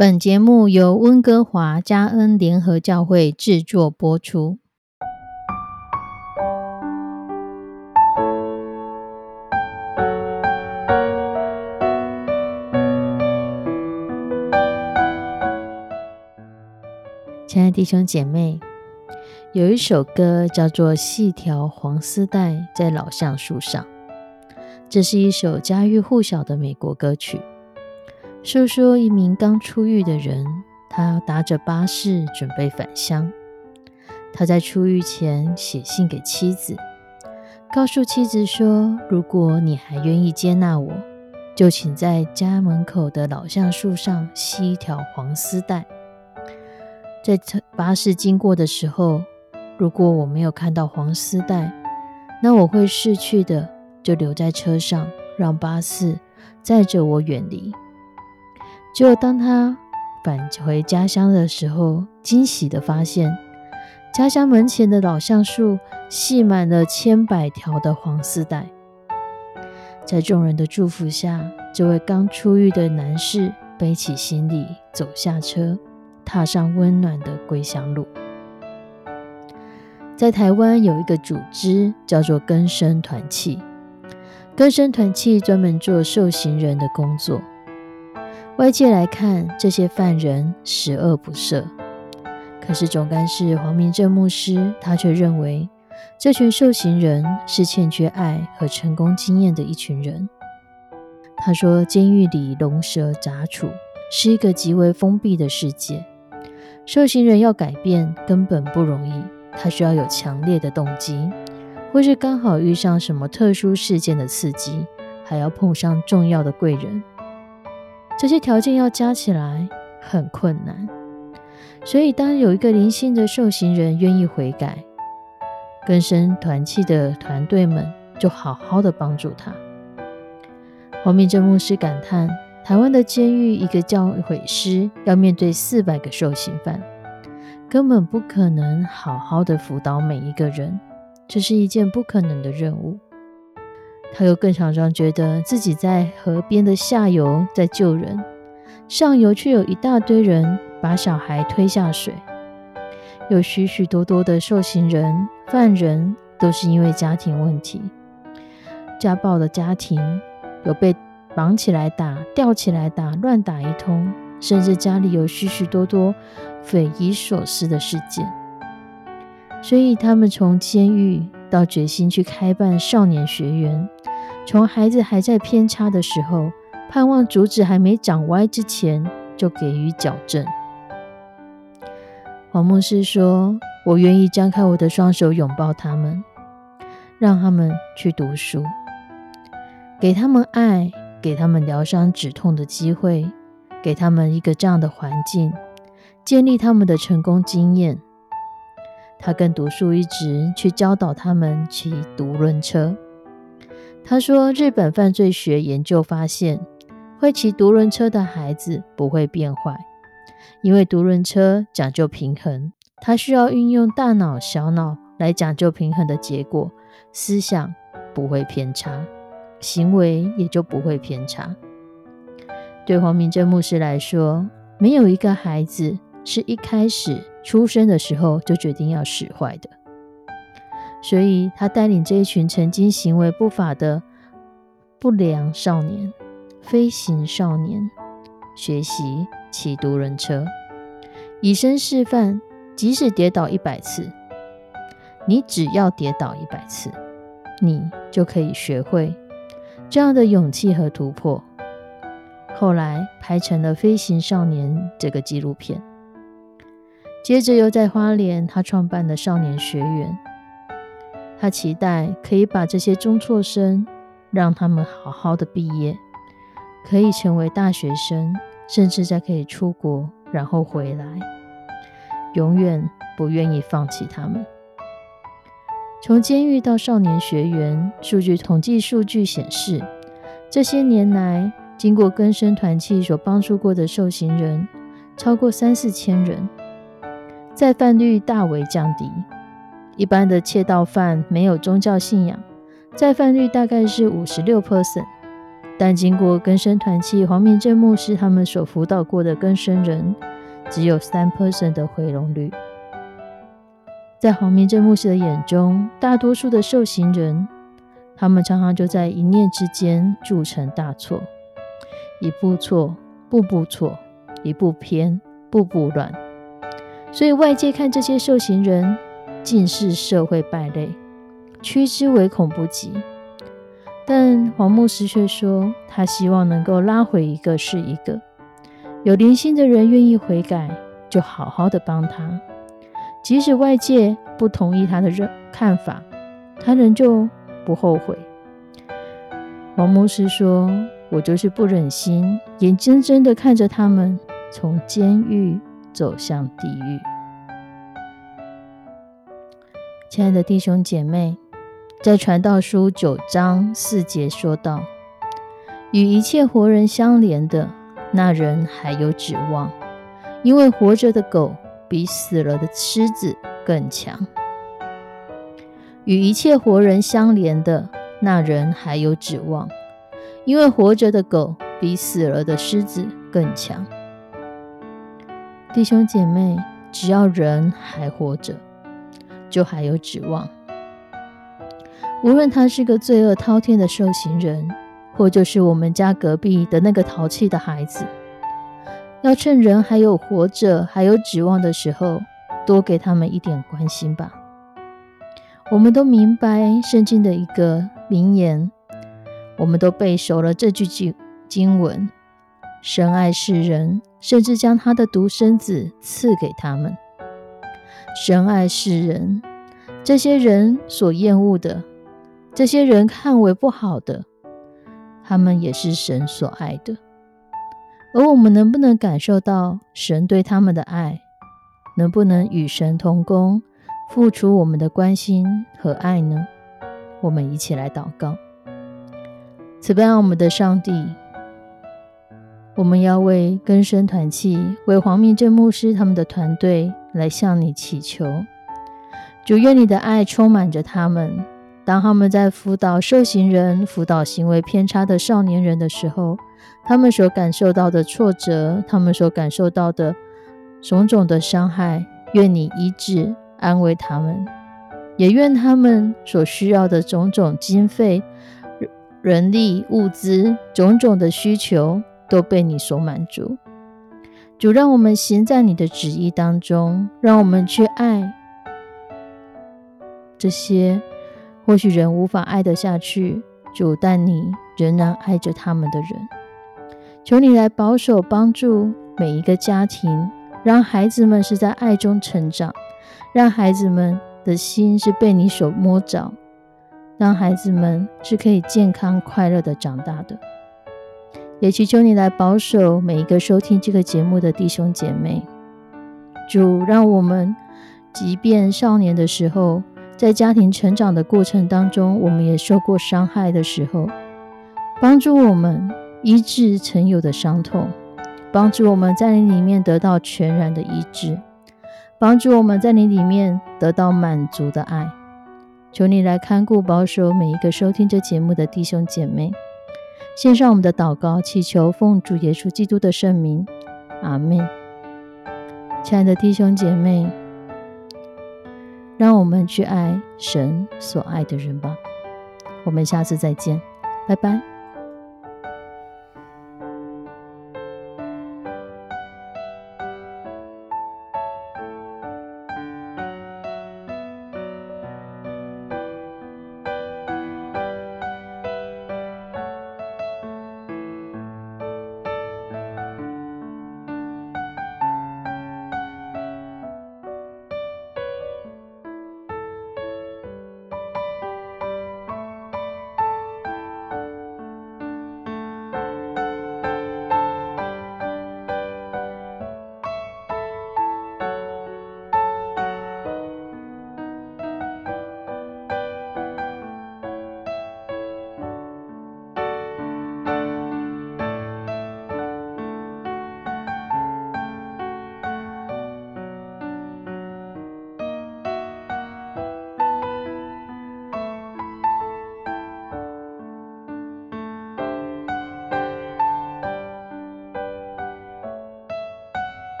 本节目由温哥华加恩联合教会制作播出。亲爱的弟兄姐妹，有一首歌叫做《细条黄丝带在老橡树上》，这是一首家喻户晓的美国歌曲。说说一名刚出狱的人，他搭着巴士准备返乡。他在出狱前写信给妻子，告诉妻子说：“如果你还愿意接纳我，就请在家门口的老橡树上系一条黄丝带。在巴士经过的时候，如果我没有看到黄丝带，那我会逝去的，就留在车上，让巴士载着我远离。”结果，当他返回家乡的时候，惊喜的发现，家乡门前的老橡树系满了千百条的黄丝带。在众人的祝福下，这位刚出狱的男士背起行李，走下车，踏上温暖的归乡路。在台湾有一个组织叫做根生团契，根生团契专门做受刑人的工作。外界来看，这些犯人十恶不赦。可是总干事黄明正牧师，他却认为，这群受刑人是欠缺爱和成功经验的一群人。他说，监狱里龙蛇杂处，是一个极为封闭的世界。受刑人要改变根本不容易，他需要有强烈的动机，或是刚好遇上什么特殊事件的刺激，还要碰上重要的贵人。这些条件要加起来很困难，所以当有一个灵性的受刑人愿意悔改，更生团契的团队们就好好的帮助他。黄明正牧师感叹：台湾的监狱，一个教诲师要面对四百个受刑犯，根本不可能好好的辅导每一个人，这是一件不可能的任务。他又更常常觉得自己在河边的下游在救人，上游却有一大堆人把小孩推下水，有许许多多的受刑人、犯人都是因为家庭问题，家暴的家庭有被绑起来打、吊起来打、乱打一通，甚至家里有许许多多匪夷所思的事件，所以他们从监狱。到决心去开办少年学园，从孩子还在偏差的时候，盼望竹子还没长歪之前就给予矫正。黄牧师说：“我愿意张开我的双手拥抱他们，让他们去读书，给他们爱，给他们疗伤止痛的机会，给他们一个这样的环境，建立他们的成功经验。”他更独树一帜，去教导他们骑独轮车。他说：“日本犯罪学研究发现，会骑独轮车的孩子不会变坏，因为独轮车讲究平衡，他需要运用大脑、小脑来讲究平衡的结果，思想不会偏差，行为也就不会偏差。”对黄明正牧师来说，没有一个孩子是一开始。出生的时候就决定要使坏的，所以他带领这一群曾经行为不法的不良少年、飞行少年学习骑独轮车，以身示范。即使跌倒一百次，你只要跌倒一百次，你就可以学会这样的勇气和突破。后来拍成了《飞行少年》这个纪录片。接着又在花莲，他创办了少年学园。他期待可以把这些中辍生，让他们好好的毕业，可以成为大学生，甚至再可以出国，然后回来，永远不愿意放弃他们。从监狱到少年学员，数据统计数据显示，这些年来经过根生团契所帮助过的受刑人，超过三四千人。再犯率大为降低，一般的窃盗犯没有宗教信仰，再犯率大概是五十六 percent，但经过根生团契黄明正牧师他们所辅导过的根生人，只有三 percent 的回笼率。在黄明正牧师的眼中，大多数的受刑人，他们常常就在一念之间铸成大错，一步错，步步错，一步偏，步步乱。所以外界看这些受刑人，尽是社会败类，趋之唯恐不及。但黄牧师却说，他希望能够拉回一个是一个，有灵性的人愿意悔改，就好好的帮他。即使外界不同意他的认看法，他仍旧不后悔。黄牧师说：“我就是不忍心，眼睁睁的看着他们从监狱走向地狱。”亲爱的弟兄姐妹，在传道书九章四节说道：“与一切活人相连的那人还有指望，因为活着的狗。”比死了的狮子更强。与一切活人相连的那人还有指望，因为活着的狗比死了的狮子更强。弟兄姐妹，只要人还活着，就还有指望。无论他是个罪恶滔天的受刑人，或就是我们家隔壁的那个淘气的孩子。要趁人还有活着、还有指望的时候，多给他们一点关心吧。我们都明白圣经的一个名言，我们都背熟了这句经经文：神爱世人，甚至将他的独生子赐给他们。神爱世人，这些人所厌恶的，这些人看为不好的，他们也是神所爱的。而我们能不能感受到神对他们的爱？能不能与神同工，付出我们的关心和爱呢？我们一起来祷告。慈悲我们的上帝，我们要为根生团契、为黄明正牧师他们的团队来向你祈求。主愿你的爱充满着他们，当他们在辅导受刑人、辅导行为偏差的少年人的时候。他们所感受到的挫折，他们所感受到的种种的伤害，愿你医治安慰他们，也愿他们所需要的种种经费、人力、物资、种种的需求都被你所满足。主，让我们行在你的旨意当中，让我们去爱这些或许人无法爱得下去，主，但你仍然爱着他们的人。求你来保守帮助每一个家庭，让孩子们是在爱中成长，让孩子们的心是被你所摸着，让孩子们是可以健康快乐的长大的。也祈求你来保守每一个收听这个节目的弟兄姐妹。主，让我们即便少年的时候，在家庭成长的过程当中，我们也受过伤害的时候，帮助我们。医治曾有的伤痛，帮助我们在你里面得到全然的医治，帮助我们在你里面得到满足的爱。求你来看顾保守每一个收听这节目的弟兄姐妹，献上我们的祷告，祈求奉主耶稣基督的圣名，阿门。亲爱的弟兄姐妹，让我们去爱神所爱的人吧。我们下次再见，拜拜。